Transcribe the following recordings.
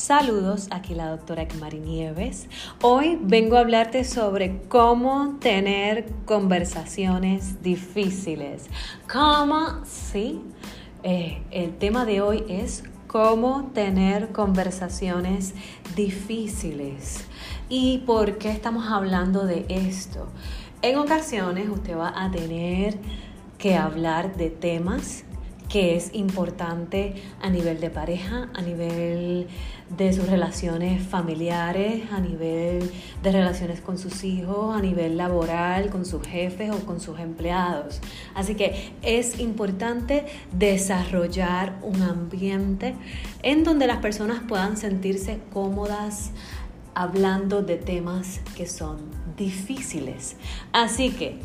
Saludos, aquí la doctora Mari Nieves. Hoy vengo a hablarte sobre cómo tener conversaciones difíciles. ¿Cómo? Sí. Eh, el tema de hoy es cómo tener conversaciones difíciles. ¿Y por qué estamos hablando de esto? En ocasiones usted va a tener que hablar de temas que es importante a nivel de pareja, a nivel de sus relaciones familiares, a nivel de relaciones con sus hijos, a nivel laboral, con sus jefes o con sus empleados. Así que es importante desarrollar un ambiente en donde las personas puedan sentirse cómodas hablando de temas que son difíciles. Así que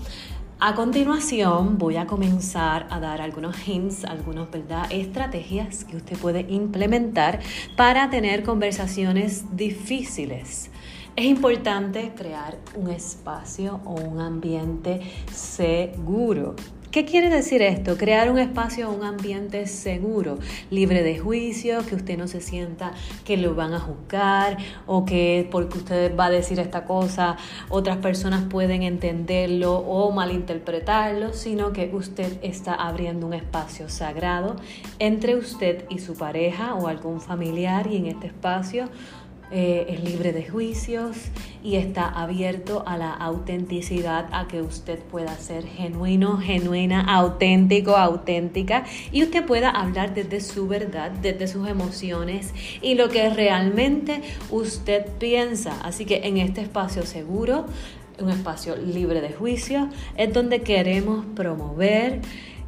a continuación voy a comenzar a dar algunos hints, algunas ¿verdad? estrategias que usted puede implementar para tener conversaciones difíciles. Es importante crear un espacio o un ambiente seguro ¿Qué quiere decir esto? Crear un espacio, un ambiente seguro, libre de juicio, que usted no se sienta que lo van a juzgar o que porque usted va a decir esta cosa, otras personas pueden entenderlo o malinterpretarlo, sino que usted está abriendo un espacio sagrado entre usted y su pareja o algún familiar y en este espacio eh, es libre de juicios y está abierto a la autenticidad, a que usted pueda ser genuino, genuina, auténtico, auténtica y usted pueda hablar desde su verdad, desde sus emociones y lo que realmente usted piensa. Así que en este espacio seguro, un espacio libre de juicios, es donde queremos promover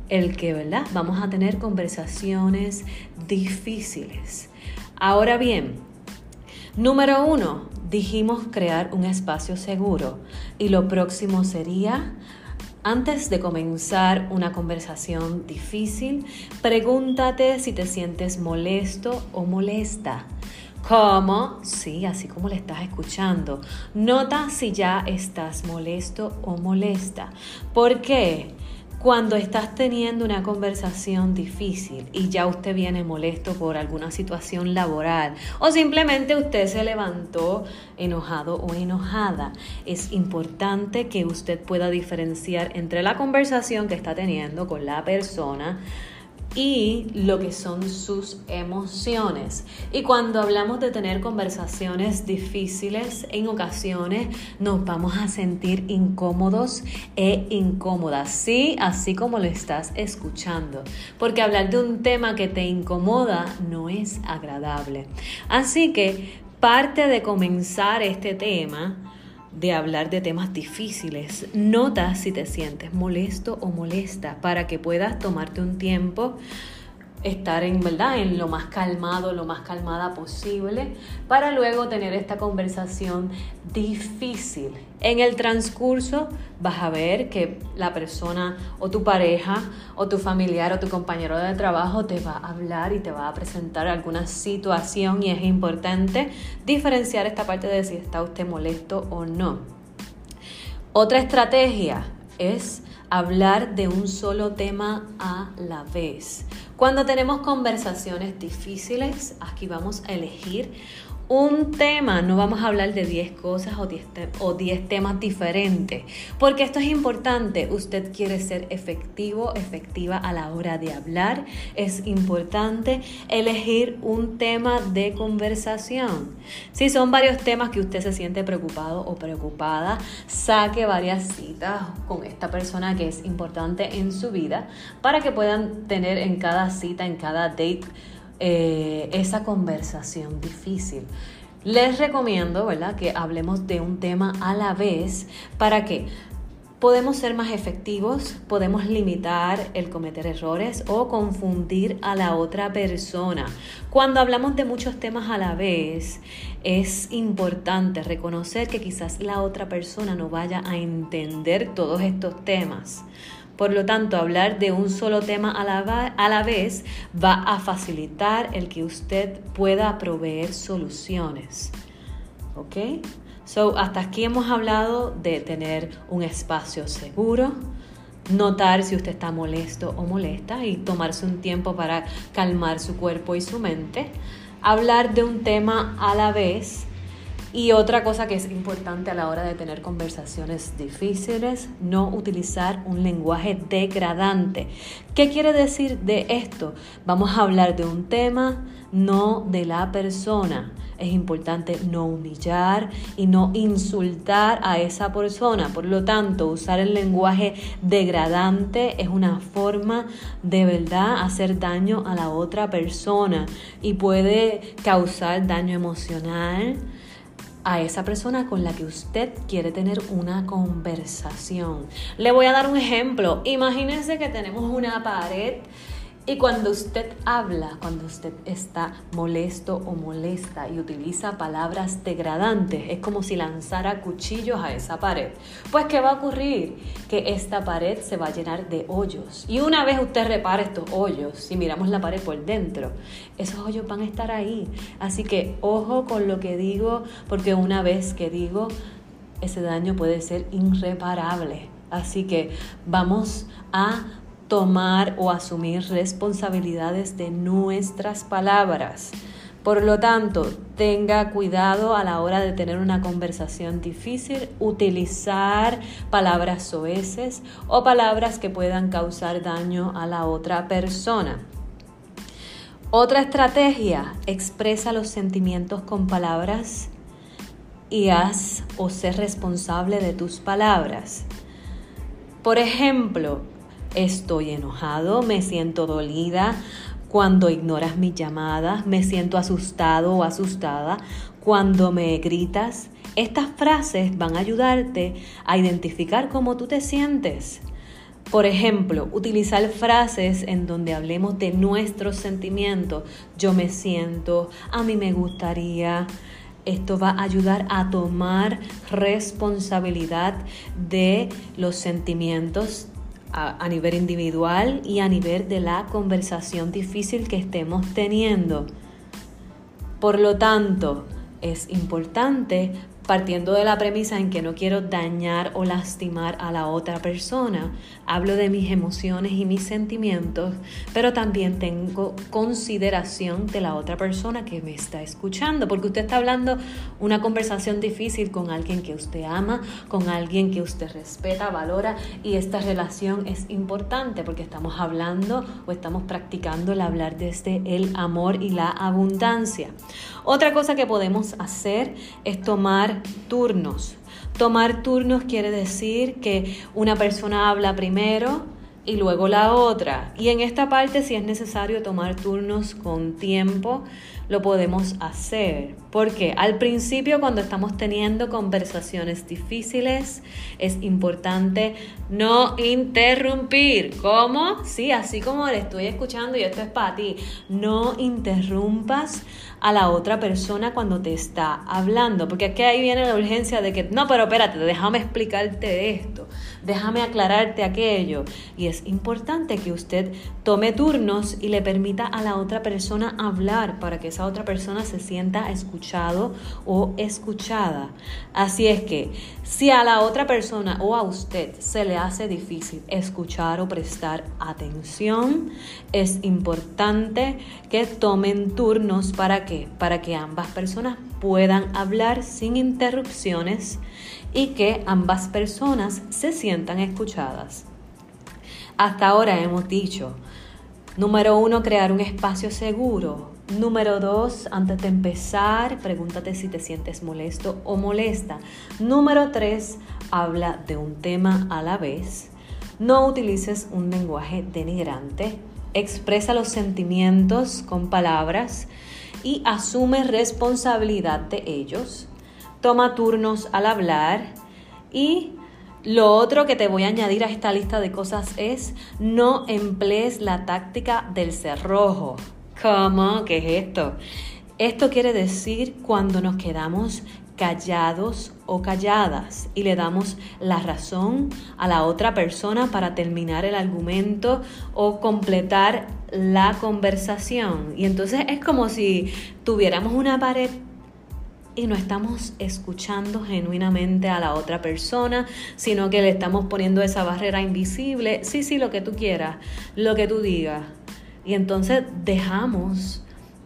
el que, ¿verdad? Vamos a tener conversaciones difíciles. Ahora bien, Número uno, dijimos crear un espacio seguro y lo próximo sería, antes de comenzar una conversación difícil, pregúntate si te sientes molesto o molesta. ¿Cómo? Sí, así como le estás escuchando. Nota si ya estás molesto o molesta. ¿Por qué? Cuando estás teniendo una conversación difícil y ya usted viene molesto por alguna situación laboral o simplemente usted se levantó enojado o enojada, es importante que usted pueda diferenciar entre la conversación que está teniendo con la persona y lo que son sus emociones. Y cuando hablamos de tener conversaciones difíciles, en ocasiones nos vamos a sentir incómodos e incómodas, sí, así como lo estás escuchando, porque hablar de un tema que te incomoda no es agradable. Así que parte de comenzar este tema de hablar de temas difíciles. Nota si te sientes molesto o molesta para que puedas tomarte un tiempo estar en verdad en lo más calmado, lo más calmada posible, para luego tener esta conversación difícil. En el transcurso vas a ver que la persona o tu pareja o tu familiar o tu compañero de trabajo te va a hablar y te va a presentar alguna situación y es importante diferenciar esta parte de si está usted molesto o no. Otra estrategia es hablar de un solo tema a la vez. Cuando tenemos conversaciones difíciles, aquí vamos a elegir un tema, no vamos a hablar de 10 cosas o 10, temas diferentes, porque esto es importante, usted quiere ser efectivo, efectiva a la hora de hablar, es importante elegir un tema de conversación. Si son varios temas que usted se siente preocupado o preocupada, saque varias citas con esta persona que es importante en su vida para que puedan tener en cada cita, en cada date, eh, esa conversación difícil. Les recomiendo, ¿verdad?, que hablemos de un tema a la vez para que podemos ser más efectivos, podemos limitar el cometer errores o confundir a la otra persona. Cuando hablamos de muchos temas a la vez, es importante reconocer que quizás la otra persona no vaya a entender todos estos temas. Por lo tanto, hablar de un solo tema a la, vez va a facilitar el que usted pueda proveer soluciones. ¿Ok? So, hasta aquí hemos hablado de tener un espacio seguro, notar si usted está molesto o molesta y tomarse un tiempo para calmar su cuerpo y su mente. hablar de un tema a la vez y otra cosa que es importante a la hora de tener conversaciones difíciles, no utilizar un lenguaje degradante. ¿Qué quiere decir de esto? Vamos a hablar de un tema, no de la persona. Es importante no humillar y no insultar a esa persona. Por lo tanto, usar el lenguaje degradante es una forma de verdad hacer daño a la otra persona y puede causar daño emocional a esa persona con la que usted quiere tener una conversación. Le voy a dar un ejemplo. Imagínense que tenemos una pared y cuando usted habla, cuando usted está molesto o molesta y utiliza palabras degradantes, es como si lanzara cuchillos a esa pared. Pues, ¿qué va a ocurrir? Que esta pared se va a llenar de hoyos. Y una vez usted repare estos hoyos, si miramos la pared por dentro, esos hoyos van a estar ahí. Así que ojo con lo que digo, porque una vez que digo, ese daño puede ser irreparable. Así que vamos a tomar o asumir responsabilidades de nuestras palabras. Por lo tanto, tenga cuidado a la hora de tener una conversación difícil, utilizar palabras soeces o palabras que puedan causar daño a la otra persona. Otra estrategia, expresa los sentimientos con palabras y haz o ser responsable de tus palabras. Por ejemplo, Estoy enojado, me siento dolida cuando ignoras mis llamadas, me siento asustado o asustada cuando me gritas. Estas frases van a ayudarte a identificar cómo tú te sientes. Por ejemplo, utilizar frases en donde hablemos de nuestros sentimientos. Yo me siento, a mí me gustaría. Esto va a ayudar a tomar responsabilidad de los sentimientos a, nivel individual y a nivel de la conversación difícil que estemos teniendo. Por lo tanto, es importante partiendo de la premisa en que no quiero dañar o lastimar a la otra persona. Hablo de mis emociones y mis sentimientos, pero también tengo consideración de la otra persona que me está escuchando, porque usted está hablando una conversación difícil con alguien que usted ama, con alguien que usted respeta, valora, y esta relación es importante porque estamos hablando o estamos practicando el hablar desde el amor y la abundancia. Otra cosa que podemos hacer es tomar turnos. Tomar turnos quiere decir que una persona habla primero y luego la otra. Y en esta parte, si es necesario tomar turnos con tiempo, lo podemos hacer. Porque al principio, cuando estamos teniendo conversaciones difíciles, es importante no interrumpir. ¿Cómo? Sí, así como le estoy escuchando y esto es para ti. No interrumpas a la otra persona cuando te está hablando. Porque aquí ahí viene la urgencia de que, no, pero espérate, déjame explicarte esto, déjame aclararte aquello. Y es importante que usted tome turnos y le permita a la otra persona hablar para que esa otra persona se sienta escuchado o escuchada. Así es que si a la otra persona o a usted se le hace difícil escuchar o prestar atención, es importante que tomen turnos para qué? Para que ambas personas puedan hablar sin interrupciones y que ambas personas se sientan escuchadas. Hasta ahora hemos dicho, número uno, crear un espacio seguro. Número dos, antes de empezar, pregúntate si te sientes molesto o molesta. Número tres, habla de un tema a la vez. No utilices un lenguaje denigrante. Expresa los sentimientos con palabras y asume responsabilidad de ellos. Toma turnos al hablar y lo otro que te voy a añadir a esta lista de cosas es no emplees la táctica del cerrojo. ¿Cómo? ¿Qué es esto? Esto quiere decir cuando nos quedamos callados o calladas y le damos la razón a la otra persona para terminar el argumento o completar la conversación. Y entonces es como si tuviéramos una pared y no estamos escuchando genuinamente a la otra persona, sino que le estamos poniendo esa barrera invisible. Sí, sí, lo que tú quieras, lo que tú digas. Y entonces dejamos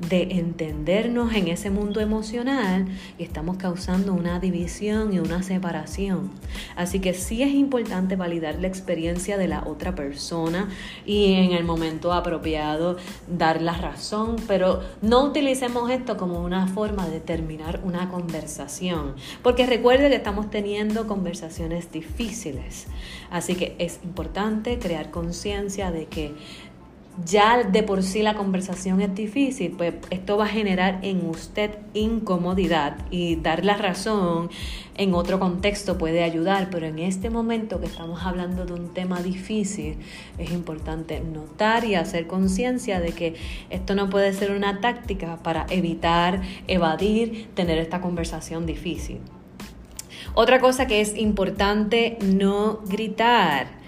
de entendernos en ese mundo emocional y estamos causando una división y una separación. Así que sí es importante validar la experiencia de la otra persona y en el momento apropiado dar la razón, pero no utilicemos esto como una forma de terminar una conversación, porque recuerde que estamos teniendo conversaciones difíciles. Así que es importante crear conciencia de que ya de por sí la conversación es difícil, pues esto va a generar en usted incomodidad y dar la razón en otro contexto puede ayudar, pero en este momento que estamos hablando de un tema difícil, es importante notar y hacer conciencia de que esto no puede ser una táctica para evitar, evadir, tener esta conversación difícil. Otra cosa que es importante, no gritar.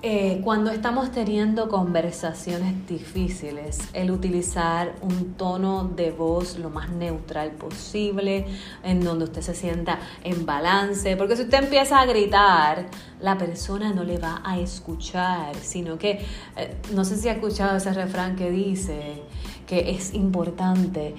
Eh, cuando estamos teniendo conversaciones difíciles, el utilizar un tono de voz lo más neutral posible, en donde usted se sienta en balance, porque si usted empieza a gritar, la persona no le va a escuchar, sino que, eh, no sé si ha escuchado ese refrán que dice que es importante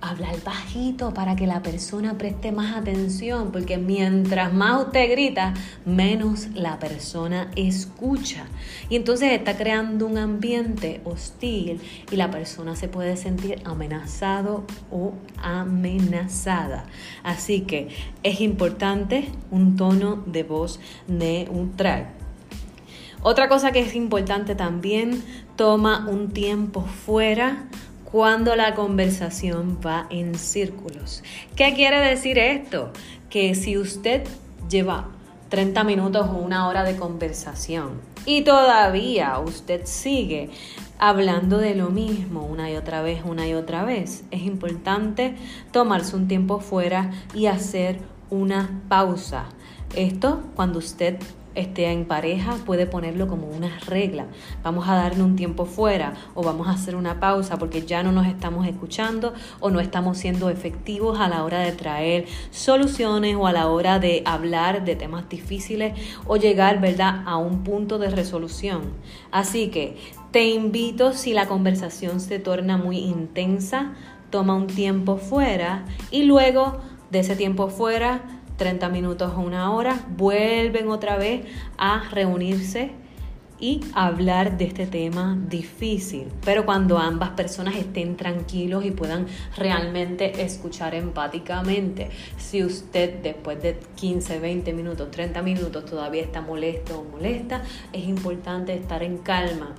hablar bajito para que la persona preste más atención, porque mientras más usted grita, menos la persona escucha. Y entonces está creando un ambiente hostil y la persona se puede sentir amenazado o amenazada. Así que es importante un tono de voz neutral. Otra cosa que es importante también, toma un tiempo fuera cuando la conversación va en círculos. ¿Qué quiere decir esto? Que si usted lleva 30 minutos o una hora de conversación y todavía usted sigue hablando de lo mismo una y otra vez, una y otra vez, es importante tomarse un tiempo fuera y hacer una pausa. Esto cuando usted esté en pareja, puede ponerlo como una regla. Vamos a darle un tiempo fuera o vamos a hacer una pausa porque ya no nos estamos escuchando o no estamos siendo efectivos a la hora de traer soluciones o a la hora de hablar de temas difíciles o llegar, ¿verdad?, a un punto de resolución. Así que te invito, si la conversación se torna muy intensa, toma un tiempo fuera y luego de ese tiempo fuera, 30 minutos o una hora, vuelven otra vez a reunirse y hablar de este tema difícil. Pero cuando ambas personas estén tranquilos y puedan realmente escuchar empáticamente, si usted después de 15, 20 minutos, 30 minutos todavía está molesto o molesta, es importante estar en calma.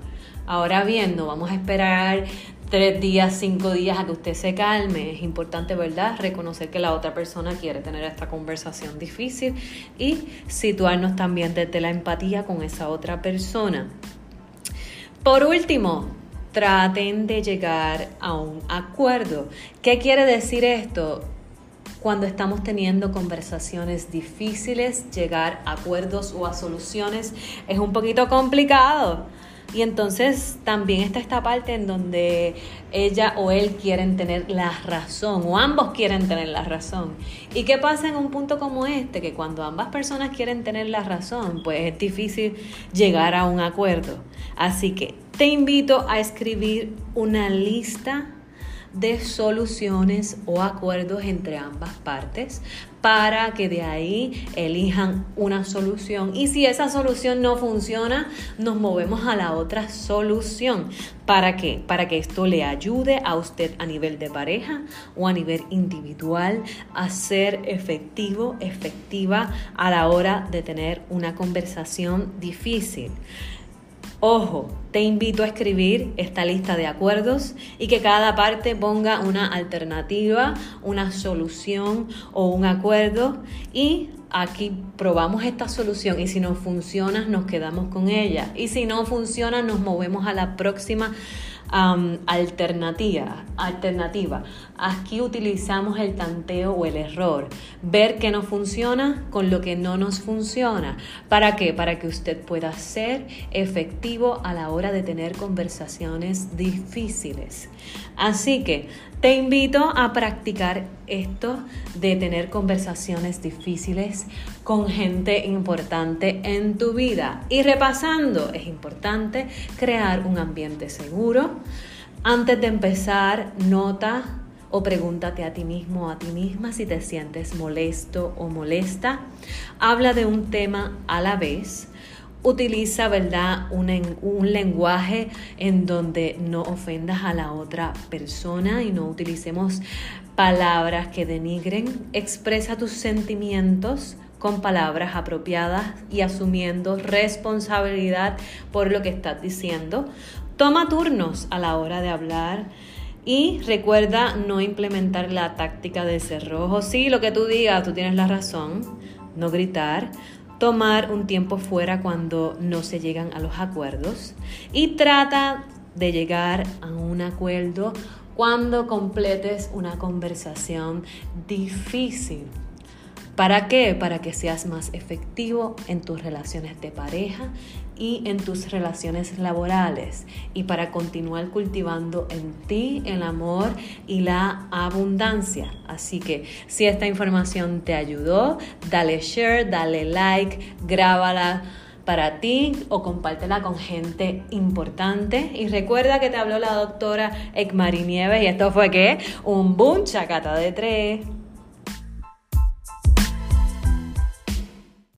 Ahora bien, no vamos a esperar tres días, cinco días a que usted se calme. Es importante, ¿verdad? Reconocer que la otra persona quiere tener esta conversación difícil y situarnos también desde la empatía con esa otra persona. Por último, traten de llegar a un acuerdo. ¿Qué quiere decir esto? Cuando estamos teniendo conversaciones difíciles, llegar a acuerdos o a soluciones es un poquito complicado y entonces también está esta parte en donde ella o él quieren tener la razón o ambos quieren tener la razón. ¿Y qué pasa en un punto como este? Que cuando ambas personas quieren tener la razón, pues es difícil llegar a un acuerdo. Así que te invito a escribir una lista de soluciones o acuerdos entre ambas partes para que de ahí elijan una solución. Y si esa solución no funciona, nos movemos a la otra solución. ¿Para qué? Para que esto le ayude a usted a nivel de pareja o a nivel individual a ser efectivo, efectiva a la hora de tener una conversación difícil. Ojo, te invito a escribir esta lista de acuerdos y que cada parte ponga una alternativa, una solución o un acuerdo. Y aquí probamos esta solución y si no funciona nos quedamos con ella. Y si no funciona nos movemos a la próxima alternativa, alternativa. Aquí utilizamos el tanteo o el error. Ver qué no funciona con lo que no nos funciona. ¿Para qué? Para que usted pueda ser efectivo a la hora de tener conversaciones difíciles. Así que te invito a practicar esto de tener conversaciones difíciles con gente importante en tu vida. Y repasando, es importante crear un ambiente seguro, Antes de empezar, nota o pregúntate a ti mismo o a ti misma si te sientes molesto o molesta. Habla de un tema a la vez. Utiliza, ¿verdad?, un, un, lenguaje en donde no ofendas a la otra persona y no utilicemos palabras que denigren. Expresa tus sentimientos con palabras apropiadas y asumiendo responsabilidad por lo que estás diciendo. Toma turnos a la hora de hablar y recuerda no implementar la táctica de cerrojo. Sí, lo que tú digas, tú tienes la razón. No gritar. Tomar un tiempo fuera cuando no se llegan a los acuerdos. Y trata de llegar a un acuerdo cuando completes una conversación difícil. ¿Para qué? Para que seas más efectivo en tus relaciones de pareja y en tus relaciones laborales y para continuar cultivando en ti el amor y la abundancia. Así que si esta información te ayudó, dale share, dale like, grábala para ti o compártela con gente importante. Y recuerda que te habló la doctora Ekmari Nieves y esto fue que un boom chacata de tres.